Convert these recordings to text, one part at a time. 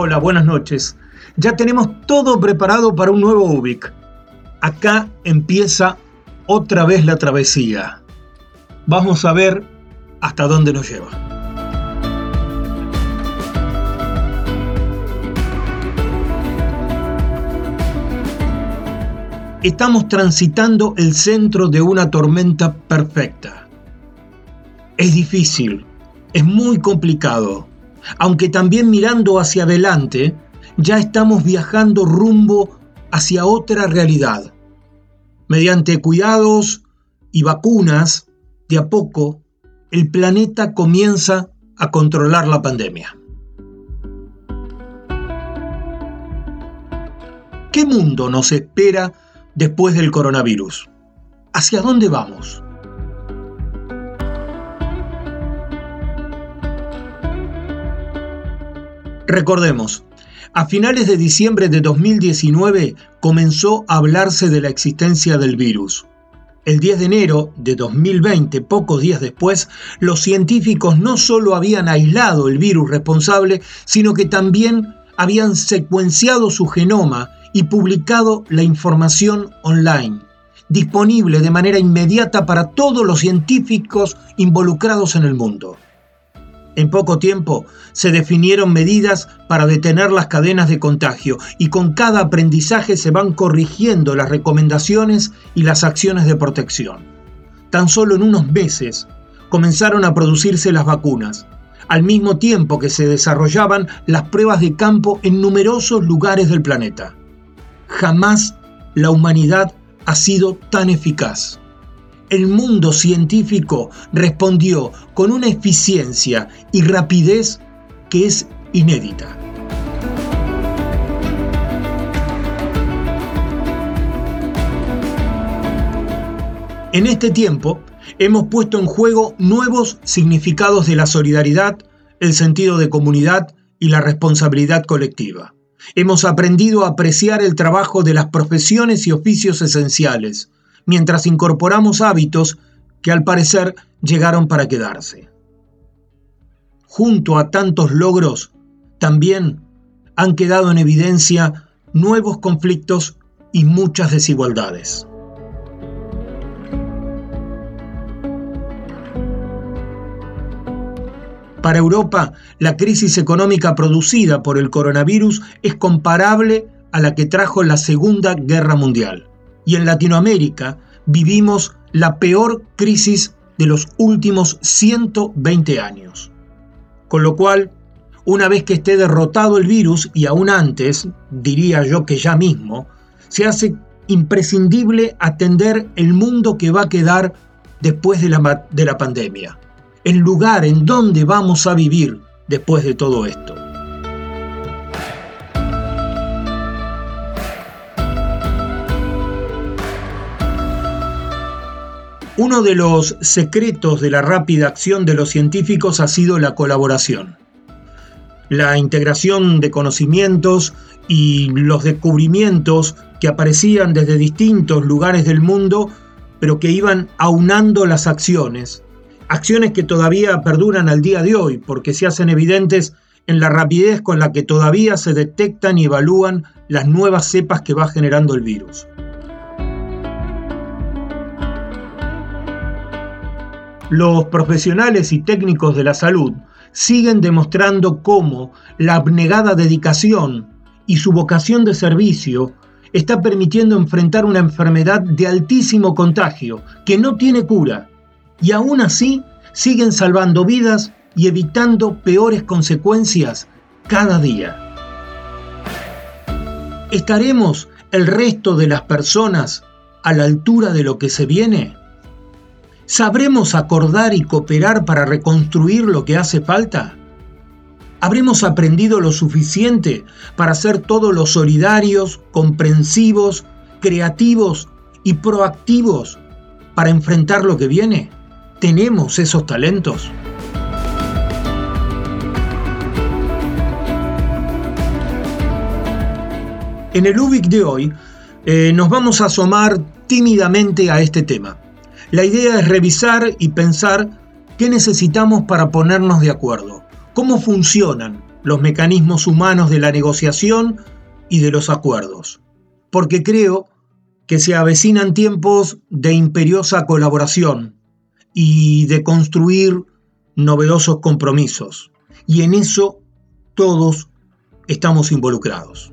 Hola, buenas noches. Ya tenemos todo preparado para un nuevo UBIC. Acá empieza otra vez la travesía. Vamos a ver hasta dónde nos lleva. Estamos transitando el centro de una tormenta perfecta. Es difícil, es muy complicado aunque también mirando hacia adelante, ya estamos viajando rumbo hacia otra realidad. Mediante cuidados y vacunas, de a poco, el planeta comienza a controlar la pandemia. ¿Qué mundo nos espera después del coronavirus? ¿Hacia dónde vamos? Recordemos, a finales de diciembre de 2019 comenzó a hablarse de la existencia del virus. El 10 de enero de 2020, pocos días después, los científicos no solo habían aislado el virus responsable, sino que también habían secuenciado su genoma y publicado la información online, disponible de manera inmediata para todos los científicos involucrados en el mundo. En poco tiempo se definieron medidas para detener las cadenas de contagio y con cada aprendizaje se van corrigiendo las recomendaciones y las acciones de protección. Tan solo en unos meses comenzaron a producirse las vacunas, al mismo tiempo que se desarrollaban las pruebas de campo en numerosos lugares del planeta. Jamás la humanidad ha sido tan eficaz el mundo científico respondió con una eficiencia y rapidez que es inédita. En este tiempo hemos puesto en juego nuevos significados de la solidaridad, el sentido de comunidad y la responsabilidad colectiva. Hemos aprendido a apreciar el trabajo de las profesiones y oficios esenciales, mientras incorporamos hábitos que al parecer llegaron para quedarse. Junto a tantos logros, también han quedado en evidencia nuevos conflictos y muchas desigualdades. Para Europa, la crisis económica producida por el coronavirus es comparable a la que trajo la Segunda Guerra Mundial y en Latinoamérica vivimos la peor crisis de los últimos 120 años. Con lo cual, una vez que esté derrotado el virus, y aún antes, diría yo que ya mismo, se hace imprescindible atender el mundo que va a quedar después de la, de la pandemia, el lugar en donde vamos a vivir después de todo esto. Uno de los secretos de la rápida acción de los científicos ha sido la colaboración. La integración de conocimientos y los descubrimientos que aparecían desde distintos lugares del mundo, pero que iban aunando las acciones. Acciones que todavía perduran al día de hoy, porque se hacen evidentes en la rapidez con la que todavía se detectan y evalúan las nuevas cepas que va generando el virus. Los profesionales y técnicos de la salud siguen demostrando cómo la abnegada dedicación y su vocación de servicio está permitiendo enfrentar una enfermedad de altísimo contagio que no tiene cura y aún así siguen salvando vidas y evitando peores consecuencias cada día. ¿Estaremos el resto de las personas a la altura de lo que se viene? ¿Sabremos acordar y cooperar para reconstruir lo que hace falta? ¿Habremos aprendido lo suficiente para ser todos los solidarios, comprensivos, creativos y proactivos para enfrentar lo que viene? ¿Tenemos esos talentos? En el UBIC de hoy eh, nos vamos a asomar tímidamente a este tema. La idea es revisar y pensar qué necesitamos para ponernos de acuerdo, cómo funcionan los mecanismos humanos de la negociación y de los acuerdos. Porque creo que se avecinan tiempos de imperiosa colaboración y de construir novedosos compromisos. Y en eso todos estamos involucrados.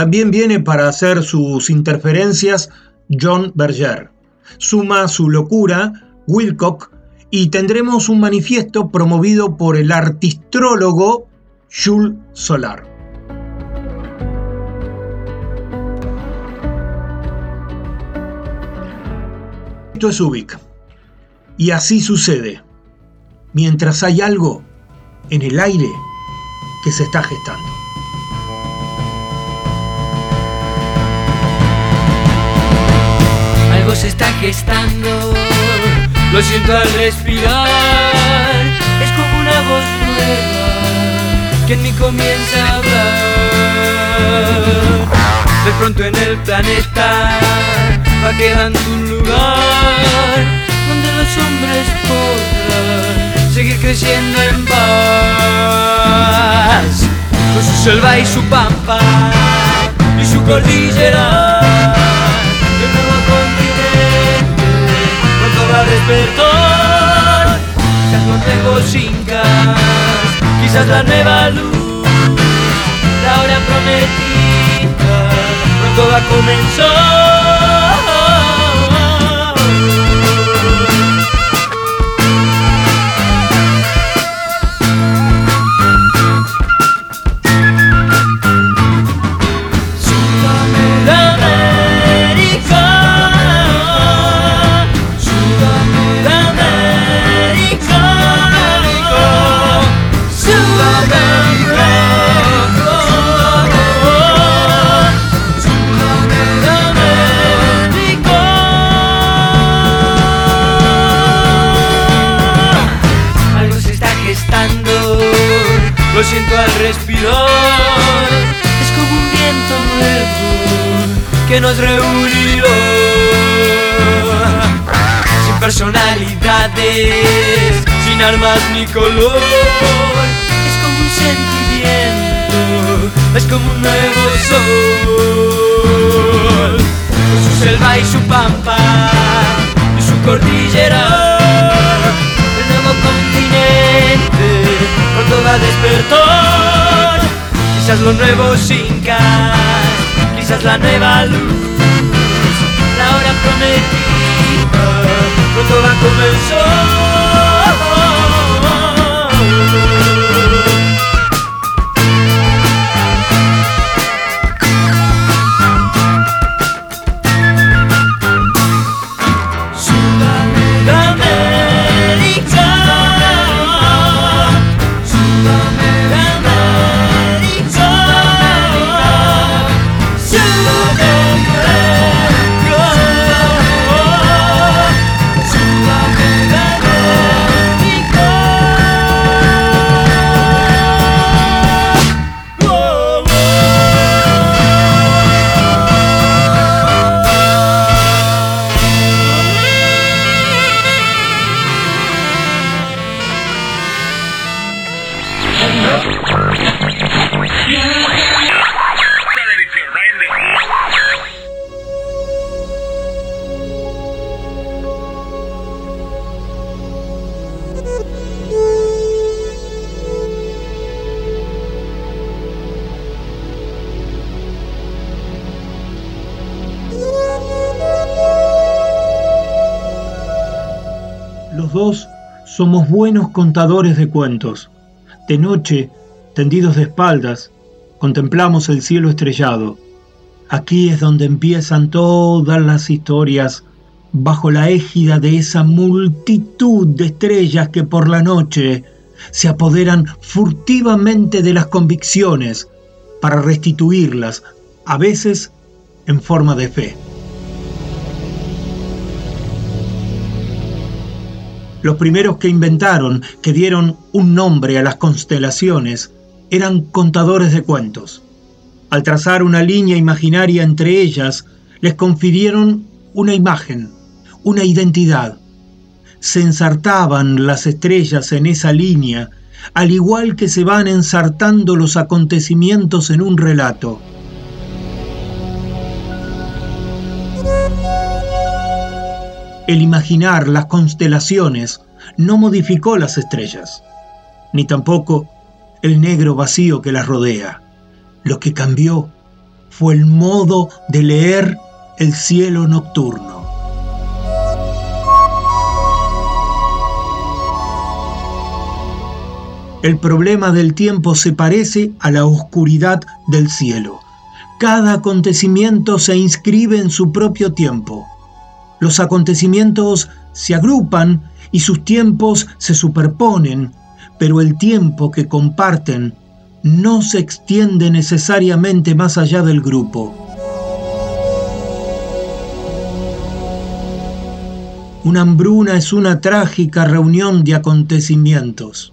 También viene para hacer sus interferencias John Berger. Suma su locura Wilcock y tendremos un manifiesto promovido por el artistrólogo Jules Solar. Esto es Ubik. Y así sucede, mientras hay algo en el aire que se está gestando. Gestando. Lo siento al respirar. Es como una voz nueva que en mí comienza a hablar. De pronto en el planeta va quedando un lugar donde los hombres podrán seguir creciendo en paz. Con su selva y su pampa y su cordillera a despertar. Nuevos incas, quizás la nueva luz, la hora prometida, pronto va a comenzar. Que nos reunió. Sin personalidades, sin armas ni color. Es como un sentimiento, es como un nuevo sol. Con su selva y su pampa y su cordillera. El nuevo continente pronto va a despertar. Quizás los nuevos incas, quizás la nueva luz, la hora prometida, pronto va a comenzar. Somos buenos contadores de cuentos. De noche, tendidos de espaldas, contemplamos el cielo estrellado. Aquí es donde empiezan todas las historias, bajo la égida de esa multitud de estrellas que por la noche se apoderan furtivamente de las convicciones para restituirlas, a veces en forma de fe. Los primeros que inventaron, que dieron un nombre a las constelaciones, eran contadores de cuentos. Al trazar una línea imaginaria entre ellas, les confirieron una imagen, una identidad. Se ensartaban las estrellas en esa línea, al igual que se van ensartando los acontecimientos en un relato. El imaginar las constelaciones no modificó las estrellas, ni tampoco el negro vacío que las rodea. Lo que cambió fue el modo de leer el cielo nocturno. El problema del tiempo se parece a la oscuridad del cielo. Cada acontecimiento se inscribe en su propio tiempo los acontecimientos se agrupan y sus tiempos se superponen, pero el tiempo que comparten no se extiende necesariamente más allá del grupo. Una hambruna es una trágica reunión de acontecimientos,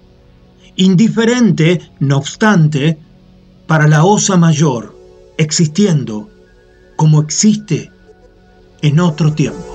indiferente, no obstante, para la osa mayor, existiendo como existe en otro tiempo.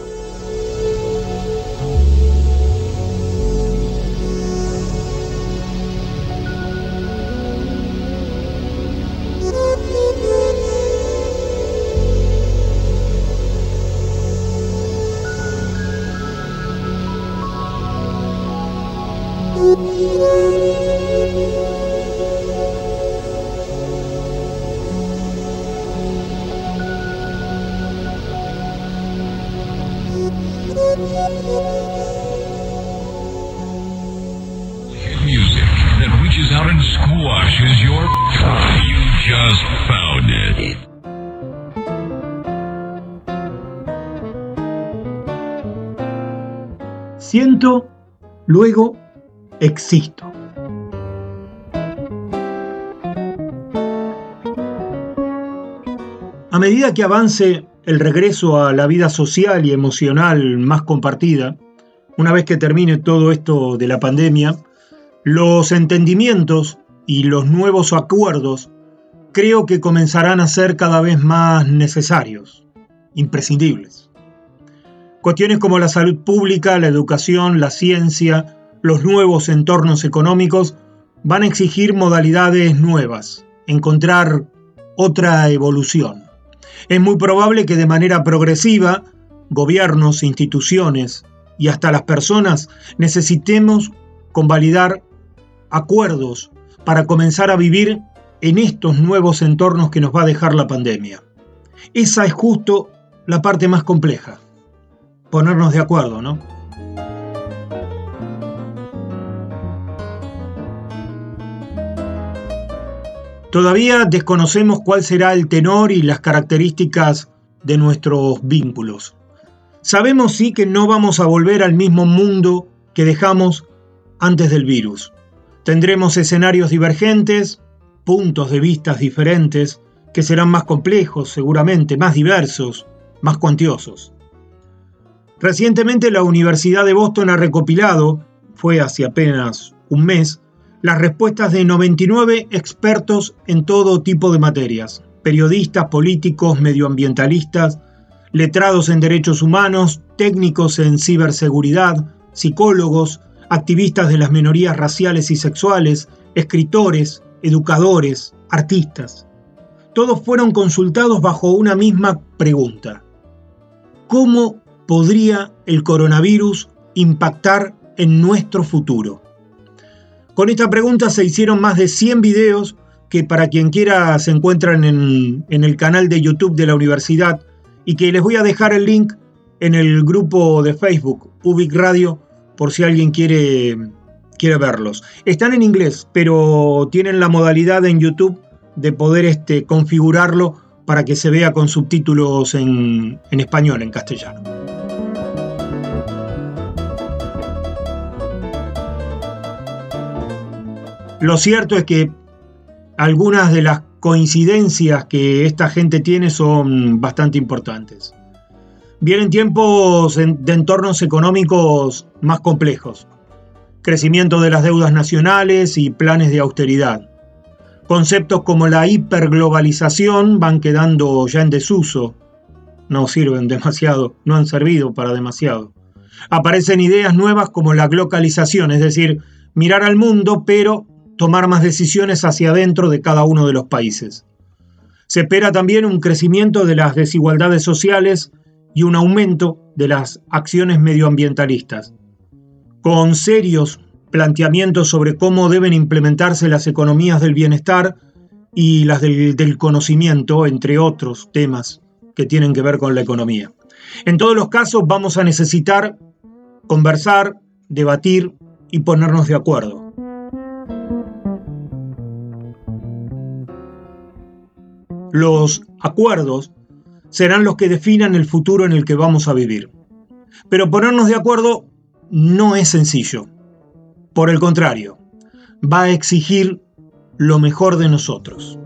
A medida que avance el regreso a la vida social y emocional más compartida, una vez que termine todo esto de la pandemia, los entendimientos y los nuevos acuerdos creo que comenzarán a ser cada vez más necesarios, imprescindibles. Cuestiones como la salud pública, la educación, la ciencia, los nuevos entornos económicos van a exigir modalidades nuevas, encontrar otra evolución. Es muy probable que de manera progresiva, gobiernos, instituciones y hasta las personas necesitemos convalidar acuerdos para comenzar a vivir en estos nuevos entornos que nos va a dejar la pandemia. Esa es justo la parte más compleja, ponernos de acuerdo, ¿no? Todavía desconocemos cuál será el tenor y las características de nuestros vínculos. Sabemos sí que no vamos a volver al mismo mundo que dejamos antes del virus. Tendremos escenarios divergentes, puntos de vista diferentes, que serán más complejos, seguramente, más diversos, más cuantiosos. Recientemente la Universidad de Boston ha recopilado, fue hace apenas un mes, las respuestas de 99 expertos en todo tipo de materias, periodistas, políticos, medioambientalistas, letrados en derechos humanos, técnicos en ciberseguridad, psicólogos, activistas de las minorías raciales y sexuales, escritores, educadores, artistas. Todos fueron consultados bajo una misma pregunta. ¿Cómo podría el coronavirus impactar en nuestro futuro? Con esta pregunta se hicieron más de 100 videos que para quien quiera se encuentran en, el canal de YouTube de la universidad y que les voy a dejar el link en el grupo de Facebook Ubic Radio por si alguien quiere, quiere verlos. Están en inglés, pero tienen la modalidad en YouTube de poder este, configurarlo para que se vea con subtítulos en, en español, en castellano. Lo cierto es que algunas de las coincidencias que esta gente tiene son bastante importantes. Vienen tiempos de entornos económicos más complejos, crecimiento de las deudas nacionales y planes de austeridad. Conceptos como la hiperglobalización van quedando ya en desuso, no sirven demasiado, no han servido para demasiado. Aparecen ideas nuevas como la globalización, es decir, mirar al mundo pero tomar más decisiones hacia adentro de cada uno de los países. Se espera también un crecimiento de las desigualdades sociales y un aumento de las acciones medioambientalistas, con serios planteamientos sobre cómo deben implementarse las economías del bienestar y las del, del, conocimiento, entre otros temas que tienen que ver con la economía. En todos los casos vamos a necesitar conversar, debatir y ponernos de acuerdo. Los acuerdos serán los que definan el futuro en el que vamos a vivir. Pero ponernos de acuerdo no es sencillo. Por el contrario, va a exigir lo mejor de nosotros.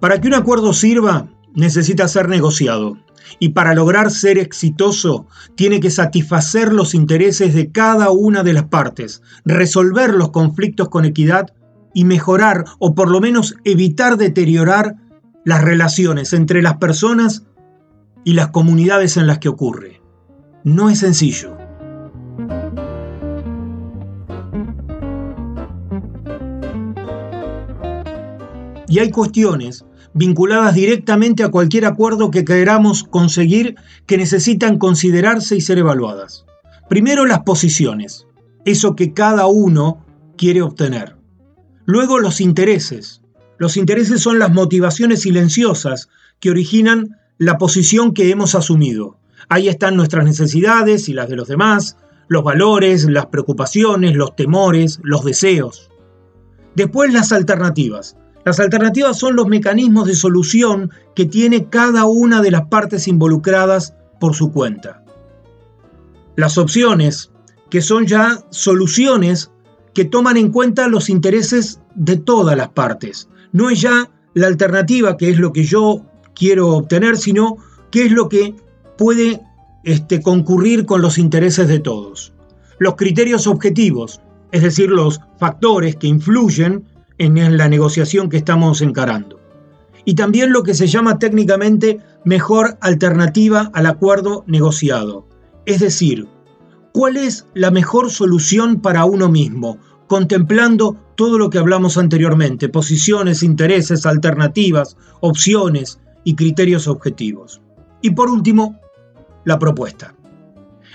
Para que un acuerdo sirva, necesita ser negociado y para lograr ser exitoso tiene que satisfacer los intereses de cada una de las partes, resolver los conflictos con equidad y mejorar o por lo menos evitar deteriorar las relaciones entre las personas y las comunidades en las que ocurre. No es sencillo. Y hay cuestiones vinculadas directamente a cualquier acuerdo que queramos conseguir que necesitan considerarse y ser evaluadas. Primero las posiciones, eso que cada uno quiere obtener. Luego los intereses. Los intereses son las motivaciones silenciosas que originan la posición que hemos asumido. Ahí están nuestras necesidades y las de los demás, los valores, las preocupaciones, los temores, los deseos. Después las alternativas, las alternativas son los mecanismos de solución que tiene cada una de las partes involucradas por su cuenta. Las opciones, que son ya soluciones que toman en cuenta los intereses de todas las partes. No es ya la alternativa, que es lo que yo quiero obtener, sino qué es lo que puede este, concurrir con los intereses de todos. Los criterios objetivos, es decir, los factores que influyen en la negociación que estamos encarando. Y también lo que se llama técnicamente mejor alternativa al acuerdo negociado. Es decir, ¿cuál es la mejor solución para uno mismo? Contemplando todo lo que hablamos anteriormente, posiciones, intereses, alternativas, opciones y criterios objetivos. Y por último, la propuesta.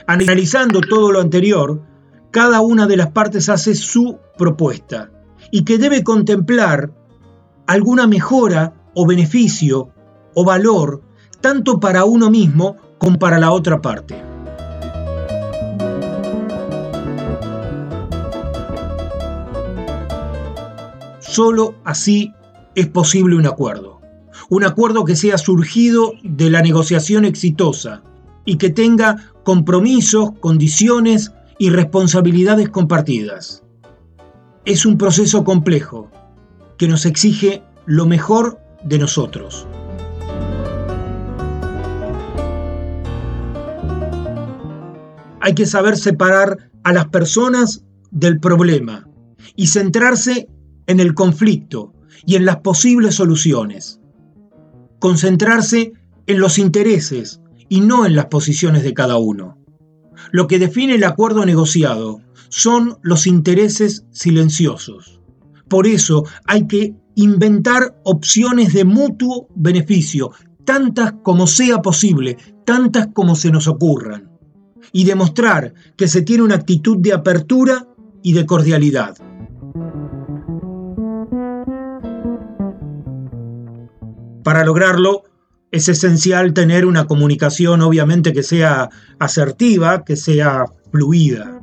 Analizando todo lo anterior, cada una de las partes hace su propuesta y que debe contemplar alguna mejora o beneficio o valor tanto para uno mismo como para la otra parte. Solo así es posible un acuerdo. Un acuerdo que sea surgido de la negociación exitosa y que tenga compromisos, condiciones y responsabilidades compartidas. Es un proceso complejo que nos exige lo mejor de nosotros. Hay que saber separar a las personas del problema y centrarse en el conflicto y en las posibles soluciones. Concentrarse en los intereses y no en las posiciones de cada uno. Lo que define el acuerdo negociado son los intereses silenciosos. Por eso hay que inventar opciones de mutuo beneficio, tantas como sea posible, tantas como se nos ocurran, y demostrar que se tiene una actitud de apertura y de cordialidad. Para lograrlo, Es esencial tener una comunicación obviamente que sea asertiva, que sea fluida.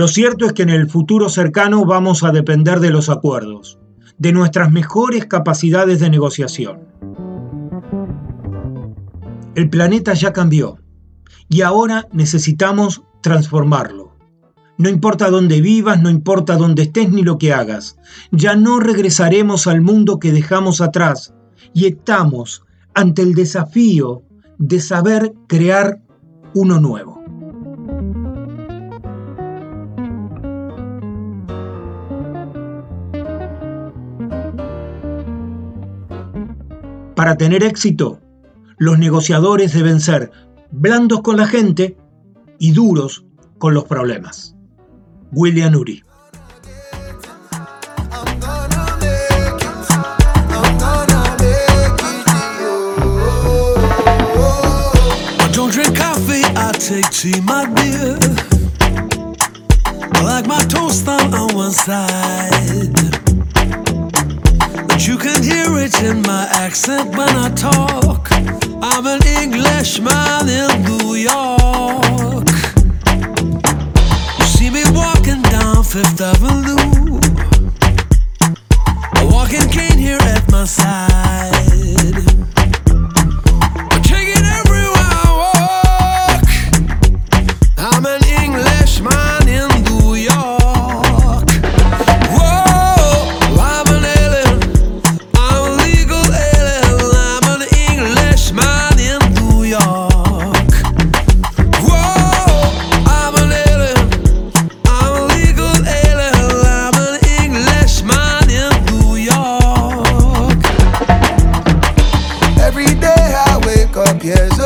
Lo cierto es que en el futuro cercano vamos a depender de los acuerdos, de nuestras mejores capacidades de negociación. El planeta ya cambió y ahora necesitamos transformarlo. No importa dónde vivas, no importa dónde estés ni lo que hagas, ya no regresaremos al mundo que dejamos atrás y estamos ante el desafío de saber crear uno nuevo. Para tener éxito, los negociadores deben ser blandos con la gente y duros con los problemas. William Uri. But you can hear it in my accent when I talk. I'm an Englishman in New York. You see me walking down Fifth Avenue. A walking cane here at my side. empiece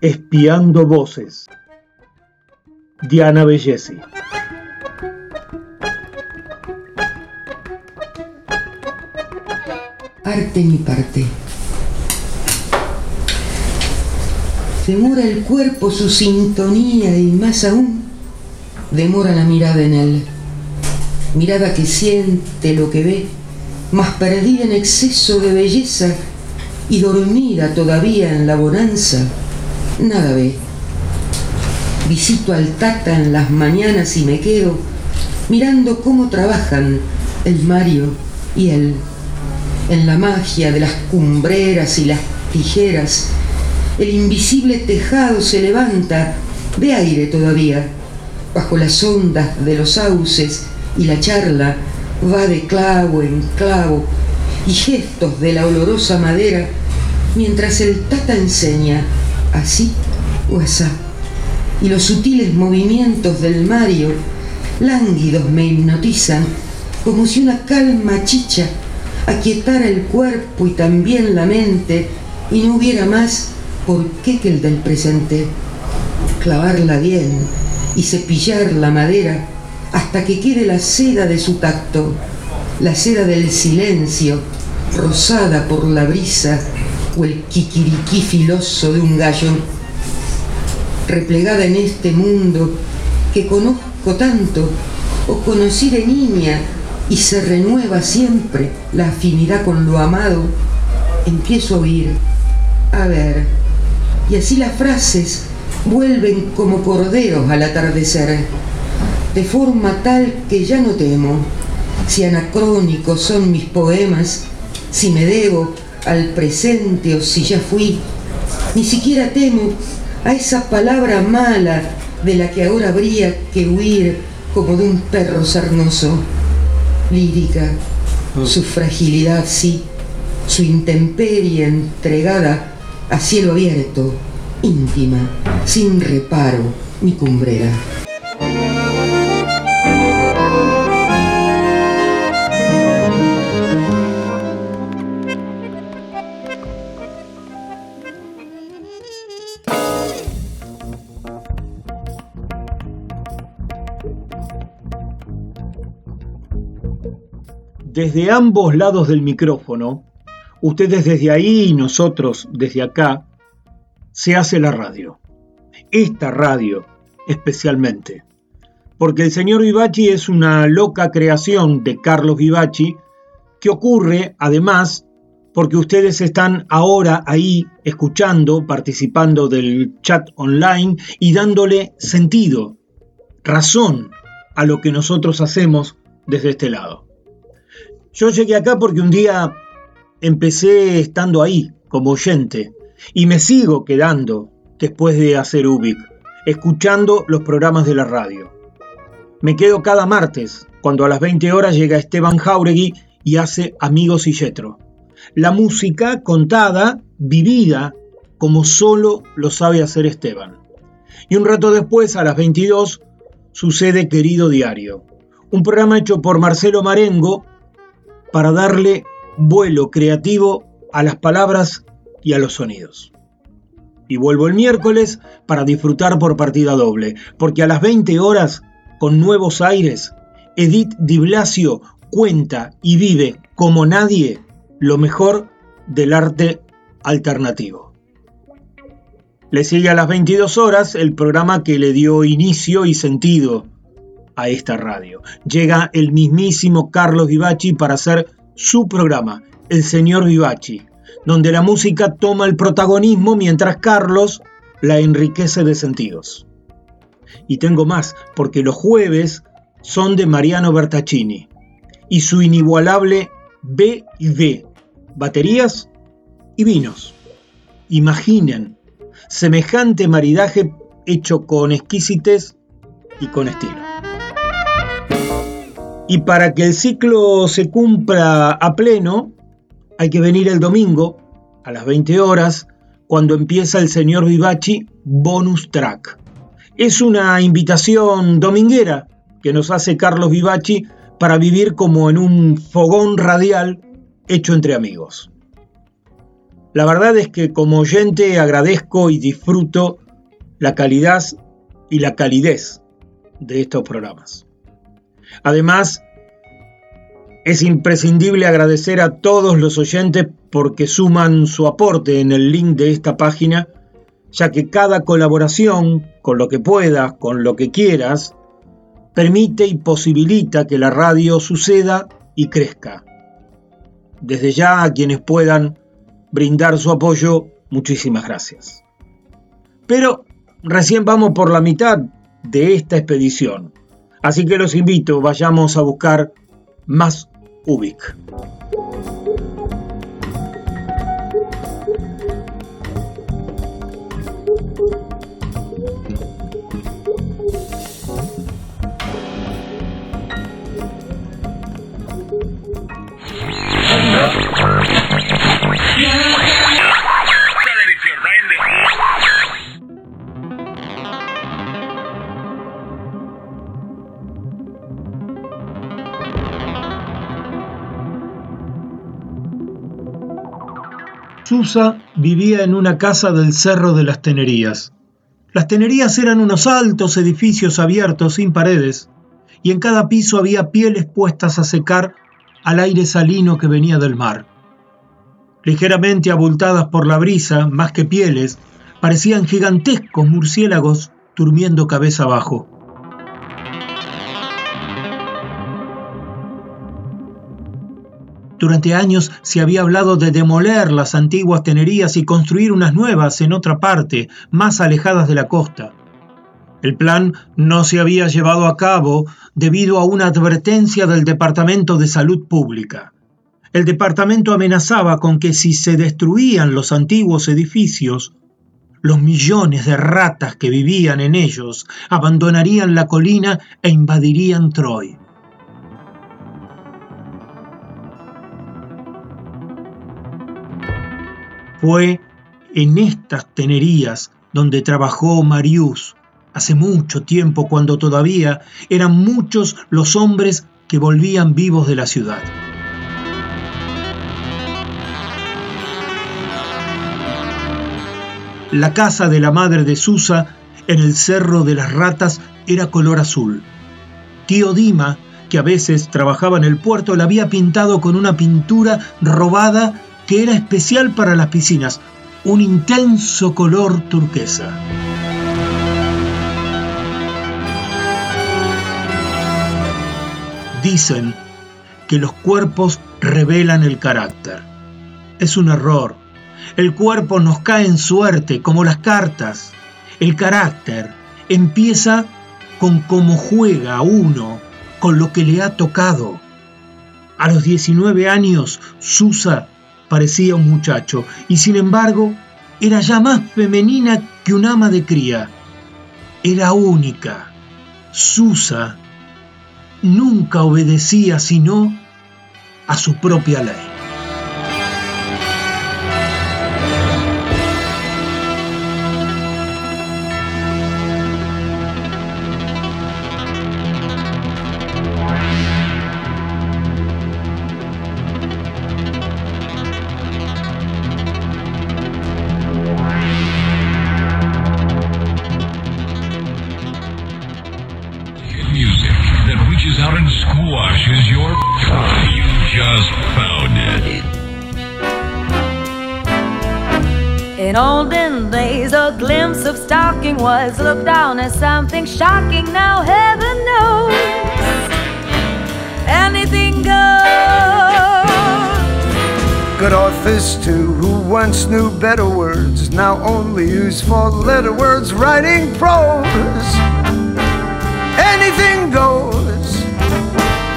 Espiando Voces. Diana Bellesi. Arte mi parte. Demora el cuerpo su sintonía y más aún demora la mirada en él. Mirada que siente lo que ve, más perdida en exceso de belleza y dormida todavía en la bonanza nada ve. Visito al Tata en las mañanas y me quedo mirando cómo trabajan el Mario y él en la magia de las cumbreras y las tijeras. El invisible tejado se levanta de aire todavía bajo las ondas de los sauces y la charla va de clavo en clavo y gestos de la olorosa madera mientras el tata enseña así o asá y los sutiles movimientos del Mario lánguidos me hipnotizan como si una calma chicha aquietara el cuerpo y también la mente y no hubiera más por qué que el del presente. Clavarla bien y cepillar la madera hasta que quede la seda de su tacto, la seda del silencio, rosada por la brisa o el kikiriquí filoso de un gallo. Replegada en este mundo que conozco tanto o conocí de niña y se renueva siempre la afinidad con lo amado, empiezo a oír, a ver, y así las frases vuelven como corderos al atardecer, de forma tal que ya no temo si anacrónicos son mis poemas, si me debo al presente o si ya fui, ni siquiera temo a esa palabra mala de la que ahora habría que huir como de un perro sarnoso. Lírica, su fragilidad sí, su intemperie entregada a cielo abierto, íntima, sin reparo, mi cumbrera. Desde ambos lados del micrófono, ustedes desde ahí y nosotros desde acá, se hace la radio. Esta radio, especialmente. Porque el señor Vivaci es una loca creación de Carlos Vivaci que ocurre, además, porque ustedes están ahora ahí escuchando, participando del chat online y dándole sentido, razón a lo que nosotros hacemos desde este lado. Yo llegué acá porque un día empecé estando ahí, como oyente, y me sigo quedando después de hacer UBIC, escuchando los programas de la radio. Me quedo cada martes, cuando a las 20 horas llega Esteban Jauregui y hace Amigos y Yetro. La música contada, vivida, como solo lo sabe hacer Esteban. Y un rato después, a las 22, sucede Querido Diario, un programa hecho por Marcelo Marengo para darle vuelo creativo a las palabras y a los sonidos. Y vuelvo el miércoles para disfrutar por partida doble, porque a las 20 horas, con nuevos aires, Edith Di Blasio cuenta y vive como nadie lo mejor del arte alternativo. Le sigue a las 22 horas el programa que le dio inicio y sentido a esta radio. Llega el mismísimo Carlos Vivaci para hacer su programa, El Señor Vivaci, donde la música toma el protagonismo mientras Carlos la enriquece de sentidos. Y tengo más, porque los jueves son de Mariano Bertaccini y su inigualable B y B, baterías y vinos. Imaginen semejante maridaje hecho con exquisitez y con estilo. Y para que el ciclo se cumpla a pleno, hay que venir el domingo a las 20 horas, cuando empieza el señor Vivaci Bonus Track. Es una invitación dominguera que nos hace Carlos Vivaci para vivir como en un fogón radial hecho entre amigos. La verdad es que como oyente agradezco y disfruto la calidad y la calidez de estos programas. Además, es imprescindible agradecer a todos los oyentes porque suman su aporte en el link de esta página, ya que cada colaboración, con lo que puedas, con lo que quieras, permite y posibilita que la radio suceda y crezca. Desde ya a quienes puedan brindar su apoyo, muchísimas gracias. Pero recién vamos por la mitad de esta expedición. Así que los invito, vayamos a buscar más Ubik. Susa vivía en una casa del Cerro de las Tenerías. Las Tenerías eran unos altos edificios abiertos sin paredes, y en cada piso había pieles puestas a secar al aire salino que venía del mar. Ligeramente abultadas por la brisa, más que pieles, parecían gigantescos murciélagos durmiendo cabeza abajo. Durante años se había hablado de demoler las antiguas tenerías y construir unas nuevas en otra parte, más alejadas de la costa. El plan no se había llevado a cabo debido a una advertencia del Departamento de Salud Pública. El departamento amenazaba con que si se destruían los antiguos edificios, los millones de ratas que vivían en ellos abandonarían la colina e invadirían Troy. Fue en estas tenerías donde trabajó Marius hace mucho tiempo cuando todavía eran muchos los hombres que volvían vivos de la ciudad. La casa de la madre de Susa en el Cerro de las Ratas era color azul. Tío Dima, que a veces trabajaba en el puerto, la había pintado con una pintura robada que era especial para las piscinas, un intenso color turquesa. Dicen que los cuerpos revelan el carácter. Es un error. El cuerpo nos cae en suerte, como las cartas. El carácter empieza con cómo juega uno, con lo que le ha tocado. A los 19 años, Susa parecía un muchacho y sin embargo era ya más femenina que un ama de cría. Era única. Susa nunca obedecía sino a su propia ley. Was looked down as something shocking. Now heaven knows anything goes. Good authors too, who once knew better words, now only use four-letter words writing prose. Anything goes.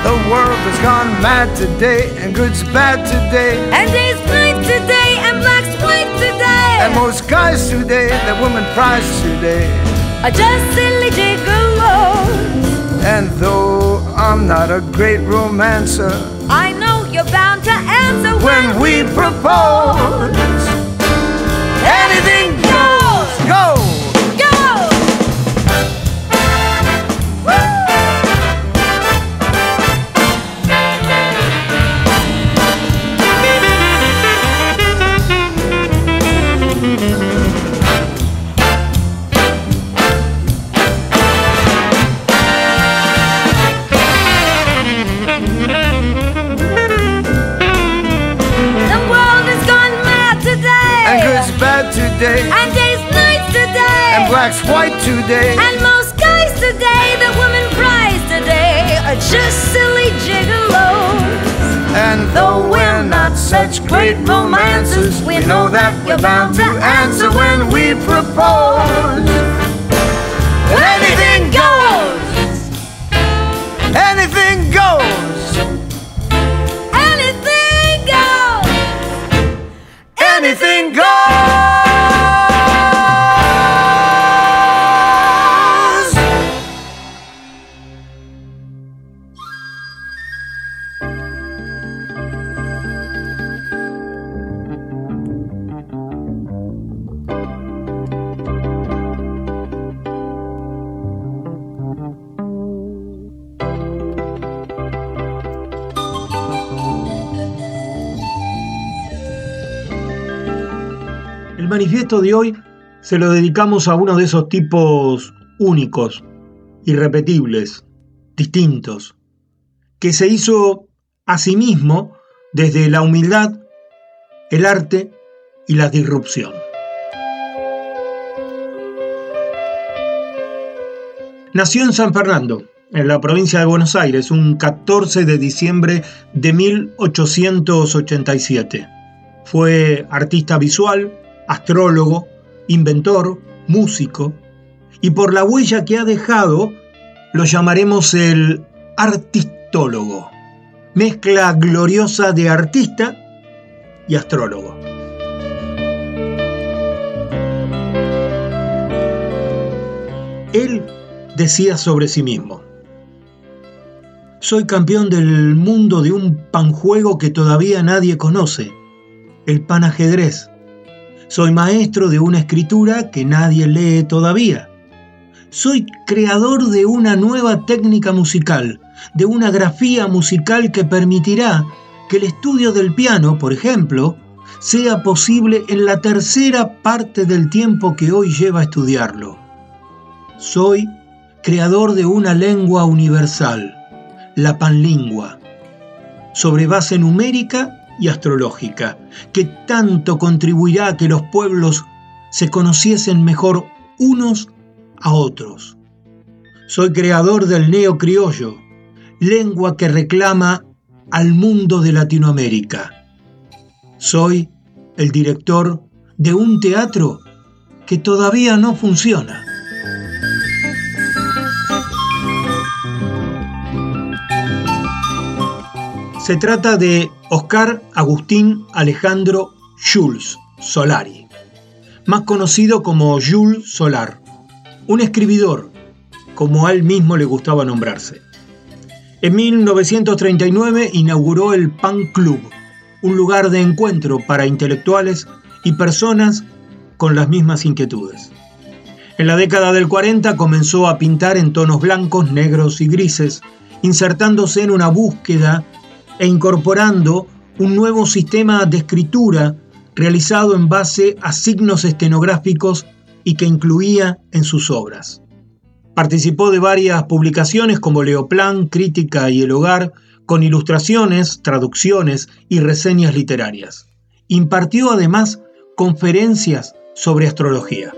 The world has gone mad today, and good's bad today, and And most guys today, that woman prize today, are just silly gigolos. And though I'm not a great romancer, I know you're bound to answer when, when we propose. Black's white today. And most guys today, the woman prize today, are just silly gigolos. And though we're not such great romancers, we know that we're bound to answer when we propose. Anything goes. Anything goes. Anything goes. Anything goes. Manifiesto de hoy se lo dedicamos a uno de esos tipos únicos, irrepetibles, distintos, que se hizo a sí mismo desde la humildad, el arte y la disrupción. Nació en San Fernando, en la provincia de Buenos Aires, un 14 de diciembre de 1887. Fue artista visual, astrólogo, inventor, músico, y por la huella que ha dejado, lo llamaremos el artistólogo, mezcla gloriosa de artista y astrólogo. Él decía sobre sí mismo, soy campeón del mundo de un panjuego que todavía nadie conoce, el panajedrez. Soy maestro de una escritura que nadie lee todavía. Soy creador de una nueva técnica musical, de una grafía musical que permitirá que el estudio del piano, por ejemplo, sea posible en la tercera parte del tiempo que hoy lleva a estudiarlo. Soy creador de una lengua universal la panlingua, sobre base numérica y astrológica, que tanto contribuirá a que los pueblos se conociesen mejor unos a otros. Soy creador del neocriollo, lengua que reclama al mundo de Latinoamérica. Soy el director de un teatro que todavía no funciona. Se trata de Oscar Agustín Alejandro Jules Solari, más conocido como Jules Solar, un escribidor, como a él mismo le gustaba nombrarse. En 1939 inauguró el Pan Club, un lugar de encuentro para intelectuales y personas con las mismas inquietudes. En la década del 40 comenzó a pintar en tonos blancos, negros y grises, insertándose en una búsqueda e incorporando un nuevo sistema de escritura realizado en base a signos estenográficos y que incluía en sus obras. Participó de varias publicaciones como Leoplan, Crítica y El Hogar, con ilustraciones, traducciones y reseñas literarias. Impartió además conferencias sobre astrología.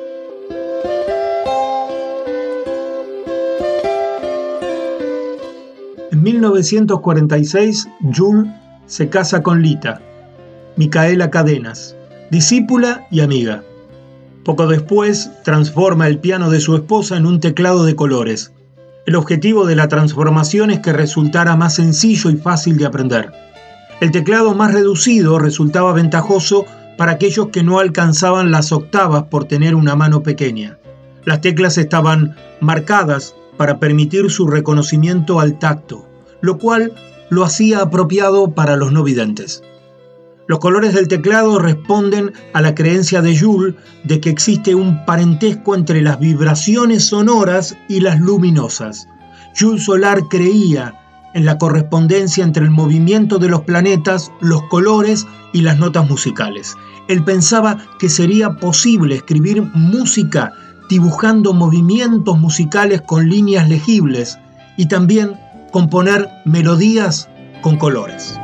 1946, Jules se casa con Lita, Micaela Cadenas, discípula y amiga. Poco después, transforma el piano de su esposa en un teclado de colores. El objetivo de la transformación es que resultara más sencillo y fácil de aprender. El teclado más reducido resultaba ventajoso para aquellos que no alcanzaban las octavas por tener una mano pequeña. Las teclas estaban marcadas para permitir su reconocimiento al tacto lo cual lo hacía apropiado para los no videntes. Los colores del teclado responden a la creencia de Joule de que existe un parentesco entre las vibraciones sonoras y las luminosas. Jules Solar creía en la correspondencia entre el movimiento de los planetas, los colores y las notas musicales. Él pensaba que sería posible escribir música dibujando movimientos musicales con líneas legibles y también componer melodías con colores.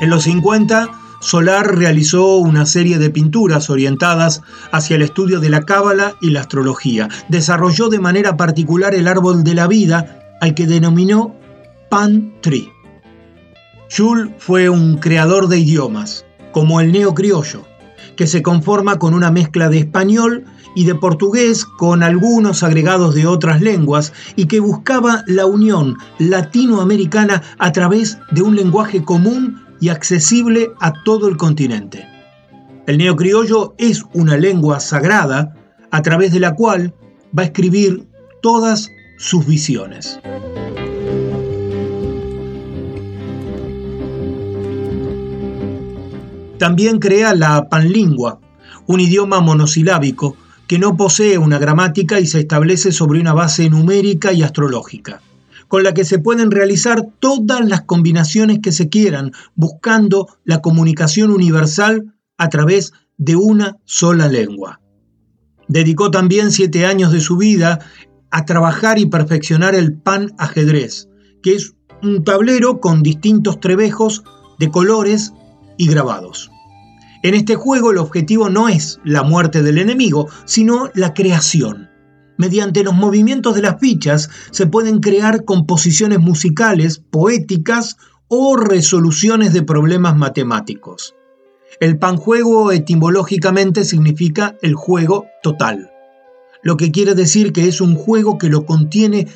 En los 50, Solar realizó una serie de pinturas orientadas hacia el estudio de la cábala y la astrología. Desarrolló de manera particular el árbol de la vida, al que denominó Pan Tree. Jules fue un creador de idiomas, como el neocriollo, que se conforma con una mezcla de español y de portugués con algunos agregados de otras lenguas y que buscaba la unión latinoamericana a través de un lenguaje común y accesible a todo el continente. El neocriollo es una lengua sagrada a través de la cual va a escribir todas sus visiones. También crea la panlingua, un idioma monosilábico que no posee una gramática y se establece sobre una base numérica y astrológica. con la que se pueden realizar todas las combinaciones que se quieran, buscando la comunicación universal a través de una sola lengua. Dedicó también siete años de su vida a trabajar y perfeccionar el pan ajedrez, que es un tablero con distintos trebejos de colores y grabados. En este juego el objetivo no es la muerte del enemigo, sino la creación. Mediante los movimientos de las fichas se pueden crear composiciones musicales, poéticas o resoluciones de problemas matemáticos. El panjuego etimológicamente significa el juego total, lo que quiere decir que es un juego que lo contiene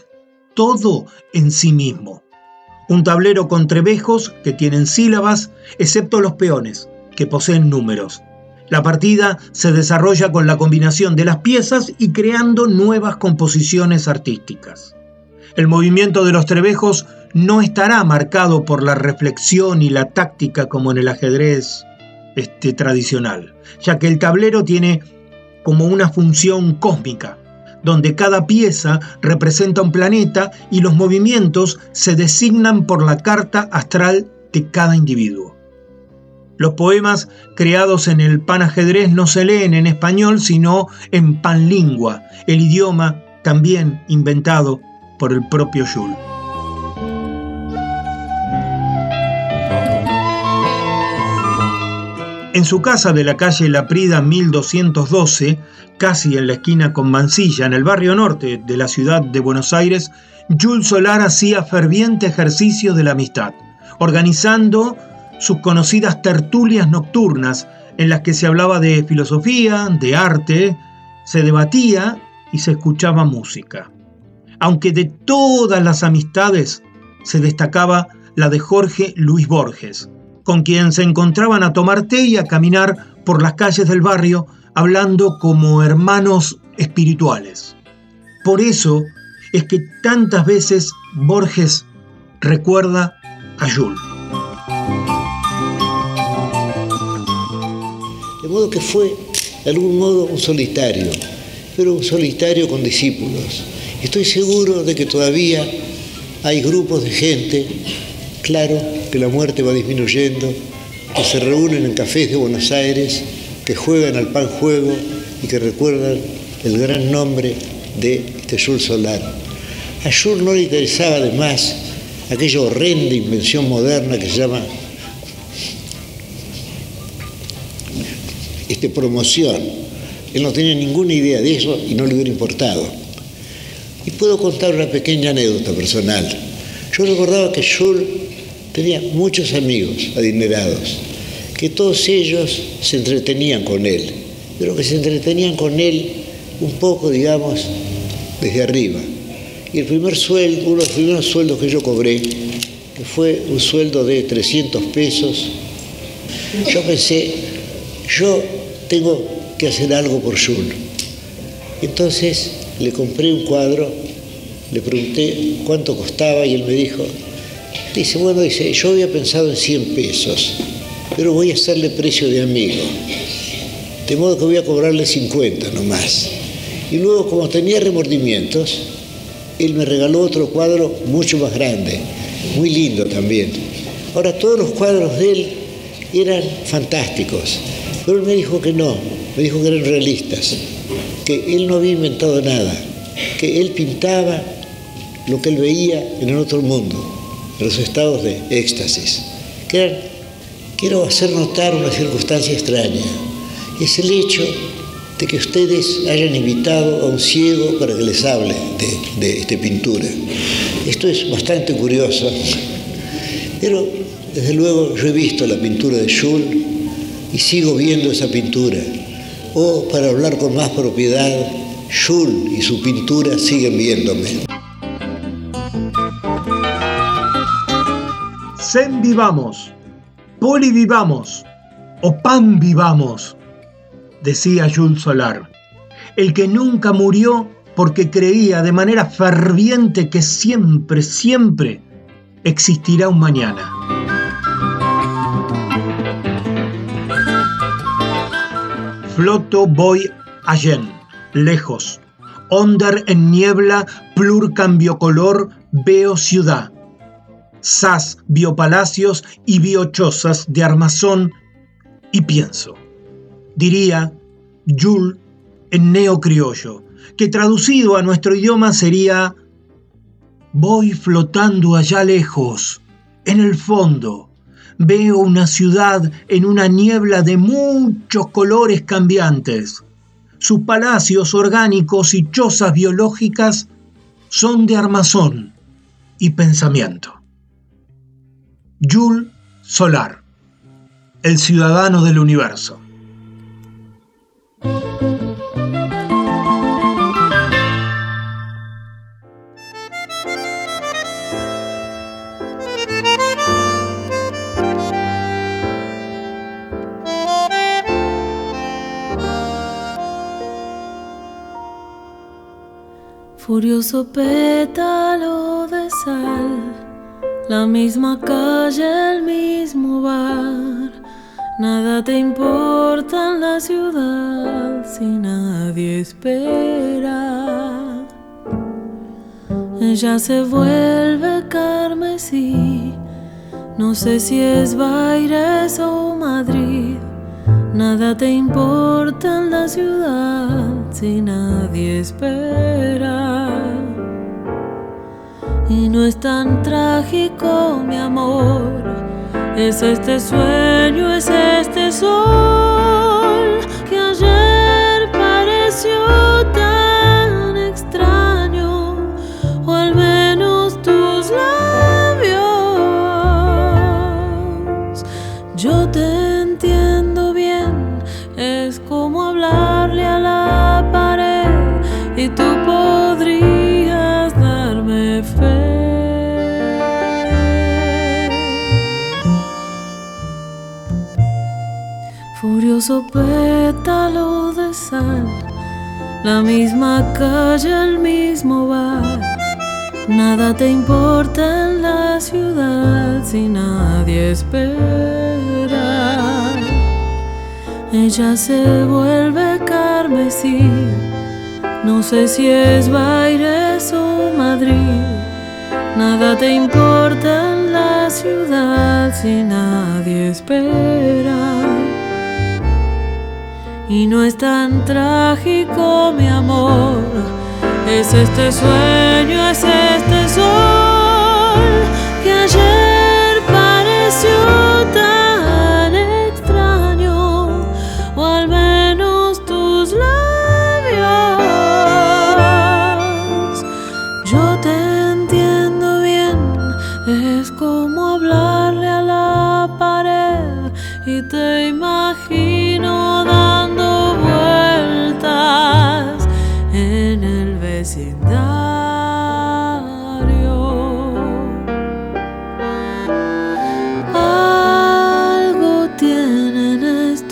todo en sí mismo. Un tablero con trebejos que tienen sílabas, excepto los peones, que poseen números. La partida se desarrolla con la combinación de las piezas y creando nuevas composiciones artísticas. El movimiento de los trebejos no estará marcado por la reflexión y la táctica como en el ajedrez este, tradicional, ya que el tablero tiene como una función cósmica, donde cada pieza representa un planeta y los movimientos se designan por la carta astral de cada individuo. Los poemas creados en el panajedrez no se leen en español, sino en panlingua, el idioma también inventado por el propio Jules. En su casa de la calle La Prida 1212, casi en la esquina con Mansilla, en el barrio norte de la ciudad de Buenos Aires, Jules Solar hacía ferviente ejercicio de la amistad, organizando sus conocidas tertulias nocturnas en las que se hablaba de filosofía, de arte, se debatía y se escuchaba música. Aunque de todas las amistades se destacaba la de Jorge Luis Borges, con quien se encontraban a tomar té y a caminar por las calles del barrio hablando como hermanos espirituales. Por eso es que tantas veces Borges recuerda a Jules. De modo que fue, de algún modo, un solitario, pero un solitario con discípulos. Estoy seguro de que todavía hay grupos de gente, claro, que la muerte va disminuyendo, que se reúnen en cafés de Buenos Aires, que juegan al pan juego y que recuerdan el gran nombre de Jules Solar. A no le interesaba además aquella horrenda invención moderna que se llama este, promoción. Él no tenía ninguna idea de eso y no le hubiera importado. Y puedo contar una pequeña anécdota personal. Yo recordaba que Jules tenía muchos amigos adinerados, que todos ellos se entretenían con él, pero que se entretenían con él un poco, digamos, desde arriba. Y el primer sueldo, uno de los primeros sueldos que yo cobré, que fue un sueldo de 300 pesos, yo pensé, yo tengo que hacer algo por Jules. Entonces le compré un cuadro, le pregunté cuánto costaba y él me dijo, dice, bueno, dice, yo había pensado en 100 pesos, pero voy a hacerle precio de amigo. De modo que voy a cobrarle 50 nomás. Y luego, como tenía remordimientos, él me regaló otro cuadro mucho más grande, muy lindo también. Ahora, todos los cuadros de él eran fantásticos. Pero él me dijo que no, me dijo que eran realistas, que él no había inventado nada, que él pintaba lo que él veía en el otro mundo, en los estados de éxtasis. Que quiero hacer notar una circunstancia extraña, es el hecho de que ustedes hayan invitado a un ciego para que les hable de, de esta pintura. Esto es bastante curioso, pero desde luego yo he visto la pintura de Jules y sigo viendo esa pintura. O, para hablar con más propiedad, Jules y su pintura siguen viéndome. Zen vivamos, poli vivamos o pan vivamos, decía Jules Solar, el que nunca murió porque creía de manera ferviente que siempre, siempre existirá un mañana. Floto voy allen, lejos. Onder en niebla, plur cambio color, veo ciudad, sas, biopalacios y biochozas de armazón y pienso. Diría Jules en neocriollo, que traducido a nuestro idioma sería Voy flotando allá lejos, en el fondo. Veo una ciudad en una niebla de muchos colores cambiantes. Sus palacios orgánicos y chozas biológicas son de armazón y pensamiento. Jules Solar, el ciudadano del universo. Furioso pétalo de sal, la misma calle, el mismo bar. Nada te importa en la ciudad si nadie espera. Ella se vuelve carmesí, no sé si es Baires o Madrid. Nada te importa en la ciudad si nadie espera. Y no es tan trágico, mi amor. Es este sueño, es este sol que ayer pareció Furioso pétalo de sal, la misma calle, el mismo bar. Nada te importa en la ciudad si nadie espera. Ella se vuelve carmesí no sé si es Baires o Madrid, nada te importa en la ciudad si nadie espera. Y no es tan trágico, mi amor, es este sueño, es este sol que ayer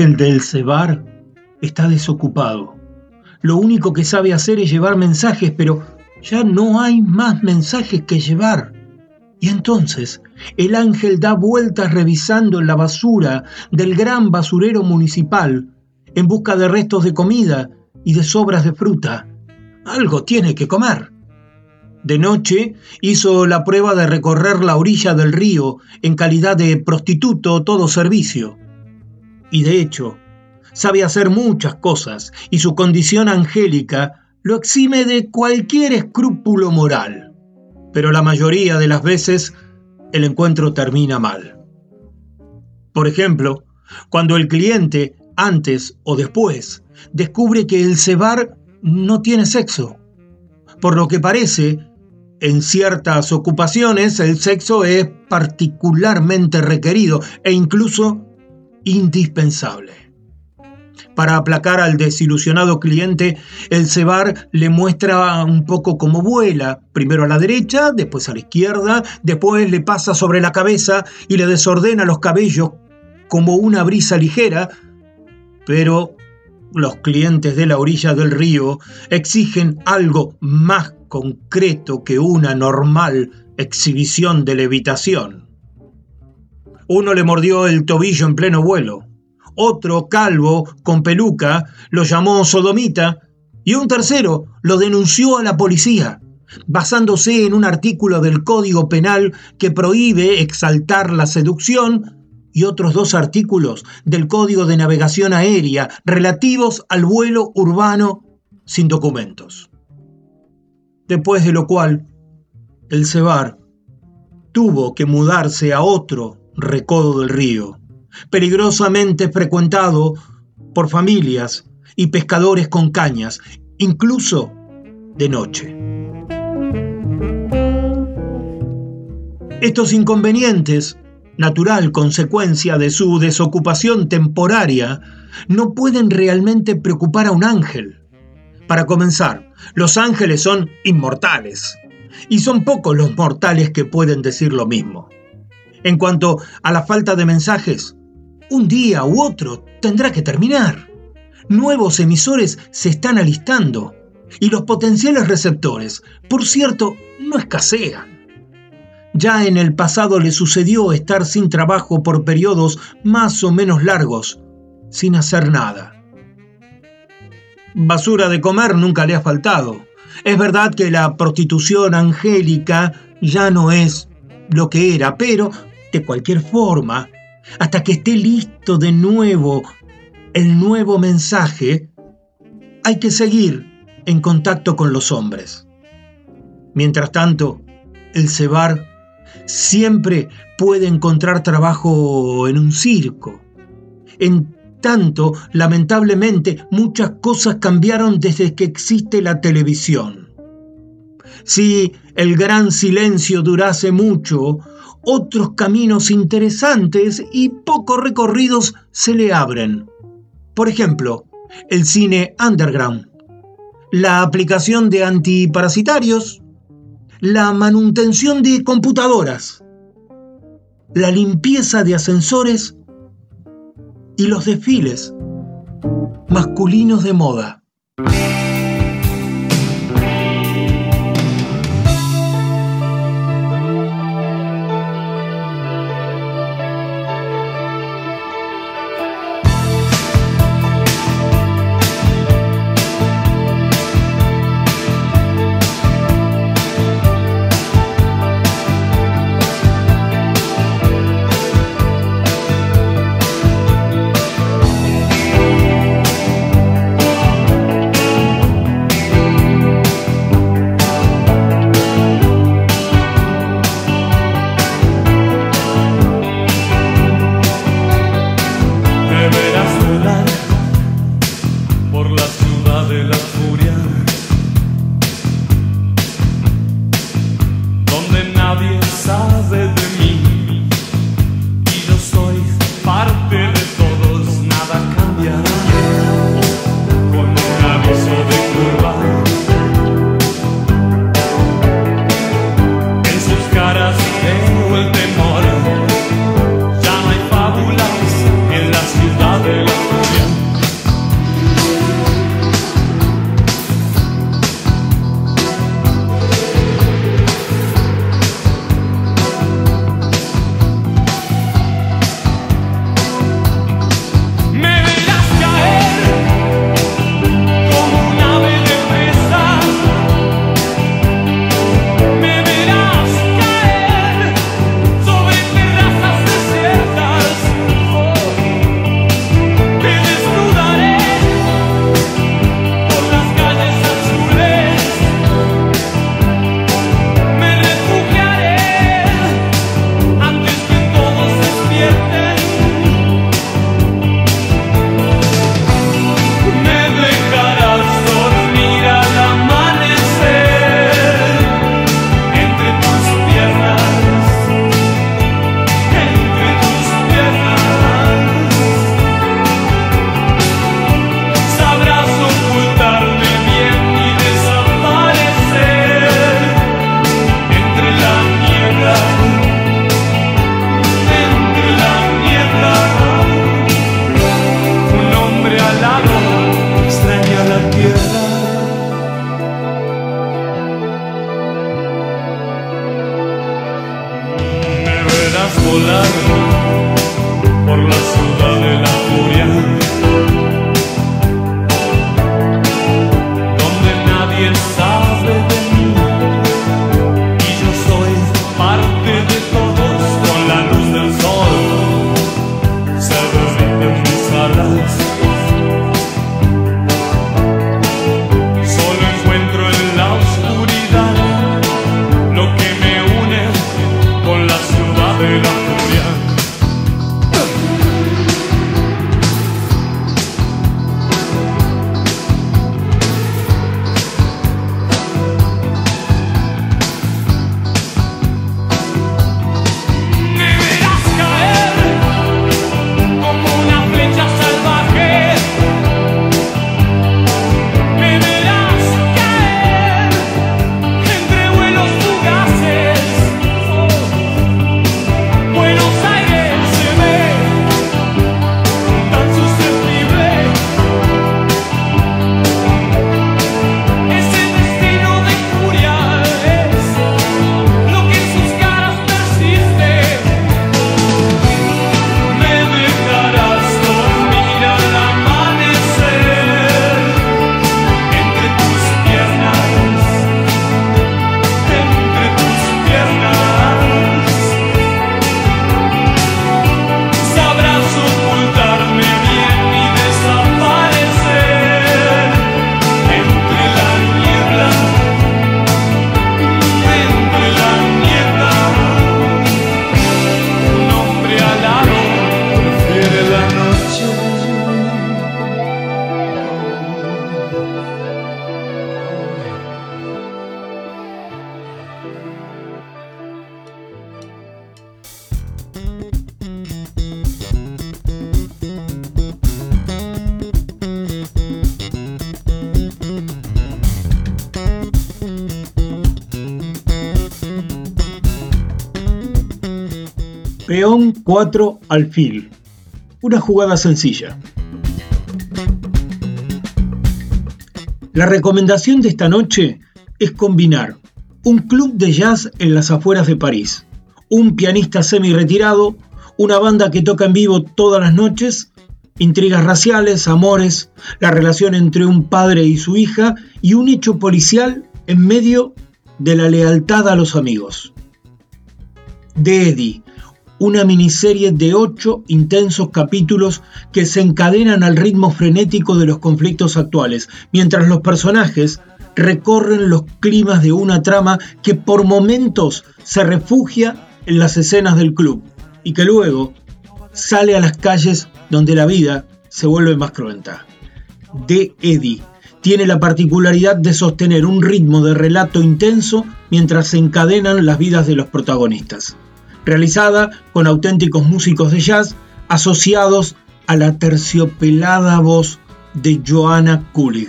ángel del Cebar está desocupado. Lo único que sabe hacer es llevar mensajes, pero ya no hay más mensajes que llevar. Y entonces el ángel da vueltas revisando la basura del gran basurero municipal en busca de restos de comida y de sobras de fruta. Algo tiene que comer. De noche hizo la prueba de recorrer la orilla del río en calidad de prostituto todo servicio y de hecho sabe hacer muchas cosas y su condición angélica lo exime de cualquier escrúpulo moral. pero la mayoría de las veces el encuentro termina mal. Por ejemplo, cuando el cliente, antes o después, descubre que el cebar no tiene sexo. Por lo que parece, en ciertas ocupaciones el sexo es particularmente requerido e incluso indispensable. Para aplacar al desilusionado cliente, el cebar le muestra un poco cómo vuela, primero a la derecha, después a la izquierda, después le pasa sobre la cabeza y le desordena los cabellos como una brisa ligera, pero los clientes de la orilla del río exigen algo más concreto que una normal exhibición de levitación. Uno le mordió el tobillo en pleno vuelo, otro calvo con peluca lo llamó sodomita y un tercero lo denunció a la policía, basándose en un artículo del Código Penal que prohíbe exaltar la seducción y otros dos artículos del Código de Navegación Aérea relativos al vuelo urbano sin documentos. Después de lo cual, el Cebar tuvo que mudarse a otro recodo del río, peligrosamente frecuentado por familias y pescadores con cañas, incluso de noche. Estos inconvenientes natural consecuencia de su desocupación temporaria, no pueden realmente preocupar a un ángel. Para comenzar, los ángeles son inmortales, y son pocos los mortales que pueden decir lo mismo. En cuanto a la falta de mensajes, un día u otro tendrá que terminar. Nuevos emisores se están alistando y los potenciales receptores, por cierto, no escasean. Ya en el pasado le sucedió estar sin trabajo por periodos más o menos largos, sin hacer nada. Basura de comer nunca le ha faltado. Es verdad que la prostitución angélica ya no es lo que era, pero de cualquier forma, hasta que esté listo de nuevo el nuevo mensaje, hay que seguir en contacto con los hombres. Mientras tanto, el cebar siempre puede encontrar trabajo en un circo. En tanto, lamentablemente, muchas cosas cambiaron desde que existe la televisión. Si el gran silencio durase mucho, otros caminos interesantes y poco recorridos se le abren. Por ejemplo, el cine underground, la aplicación de antiparasitarios, la manutención de computadoras, la limpieza de ascensores y los desfiles masculinos de moda. 4 alfil. Una jugada sencilla. La recomendación de esta noche es combinar un club de jazz en las afueras de París, un pianista semi-retirado, una banda que toca en vivo todas las noches, intrigas raciales, amores, la relación entre un padre y su hija y un hecho policial en medio de la lealtad a los amigos. De Eddie, una miniserie de ocho intensos capítulos que se encadenan al ritmo frenético de los conflictos actuales, mientras los personajes recorren los climas de una trama que por momentos se refugia en las escenas del club y que luego sale a las calles donde la vida se vuelve más cruenta. De Eddie tiene la particularidad de sostener un ritmo de relato intenso mientras se encadenan las vidas de los protagonistas realizada con auténticos músicos de jazz asociados a la terciopelada voz de Joanna Kulig.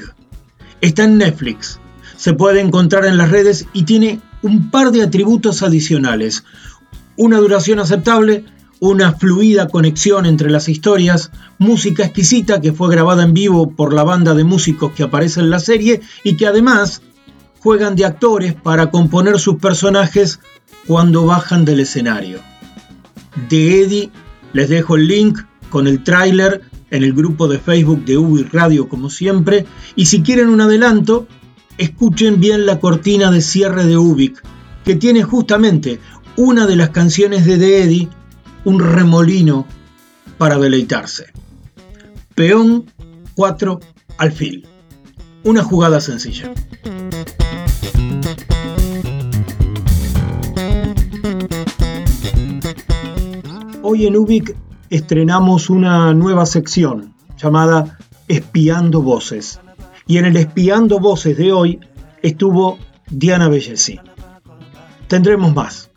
Está en Netflix, se puede encontrar en las redes y tiene un par de atributos adicionales. Una duración aceptable, una fluida conexión entre las historias, música exquisita que fue grabada en vivo por la banda de músicos que aparece en la serie y que además juegan de actores para componer sus personajes cuando bajan del escenario. De Eddie les dejo el link con el tráiler en el grupo de Facebook de Ubic Radio como siempre y si quieren un adelanto, escuchen bien la cortina de cierre de Ubik que tiene justamente una de las canciones de De Eddie, un remolino para deleitarse. Peón 4 alfil. Una jugada sencilla. Hoy en Ubik estrenamos una nueva sección llamada Espiando Voces. Y en el Espiando Voces de hoy estuvo Diana Bellesi. Tendremos más.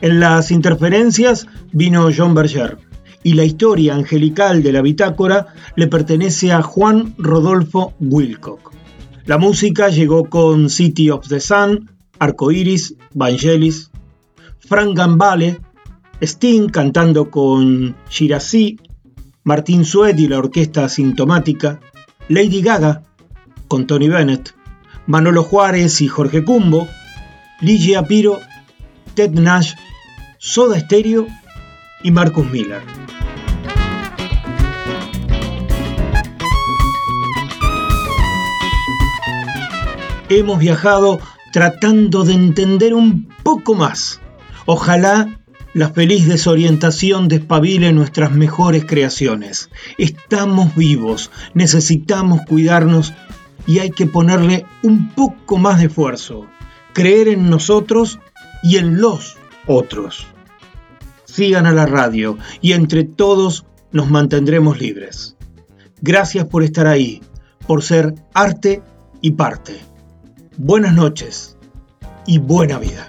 En las interferencias vino John Berger y la historia angelical de la bitácora le pertenece a Juan Rodolfo Wilcock. La música llegó con City of the Sun, Arcoiris, Vangelis, Frank Gambale, Sting cantando con Shirazi, Martín Sued y la orquesta sintomática, Lady Gaga con Tony Bennett, Manolo Juárez y Jorge Cumbo, Ligia Piro, Ted Nash, Soda Stereo y Marcus Miller. Hemos viajado tratando de entender un poco más. Ojalá la feliz desorientación despabile nuestras mejores creaciones. Estamos vivos, necesitamos cuidarnos y hay que ponerle un poco más de esfuerzo. Creer en nosotros y en los otros. Sigan a la radio y entre todos nos mantendremos libres. Gracias por estar ahí, por ser arte y parte. Buenas noches y buena vida.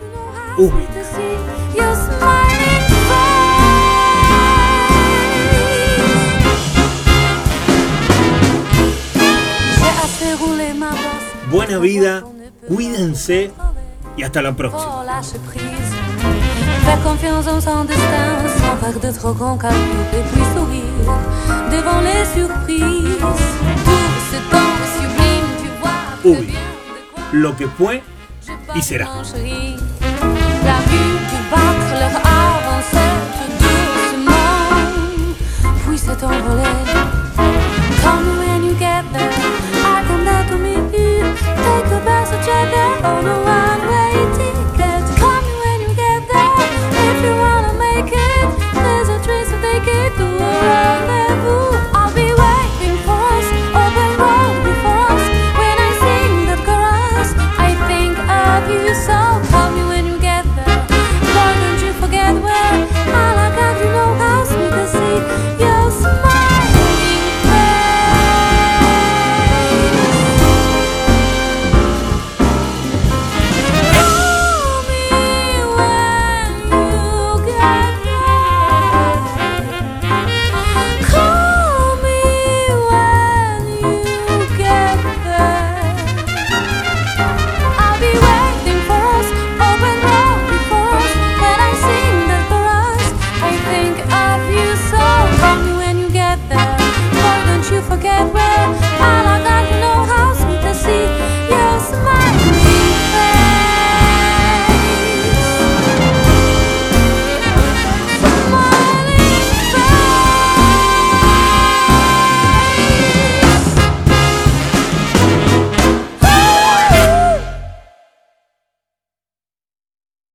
Buena vida, cuídense y hasta la próxima. Faire confiance en de sourire devant les surprises. Sublime, lo que fue y será. s'est envolé. Come when you get there, I come there to meet you. Take the best of on a way.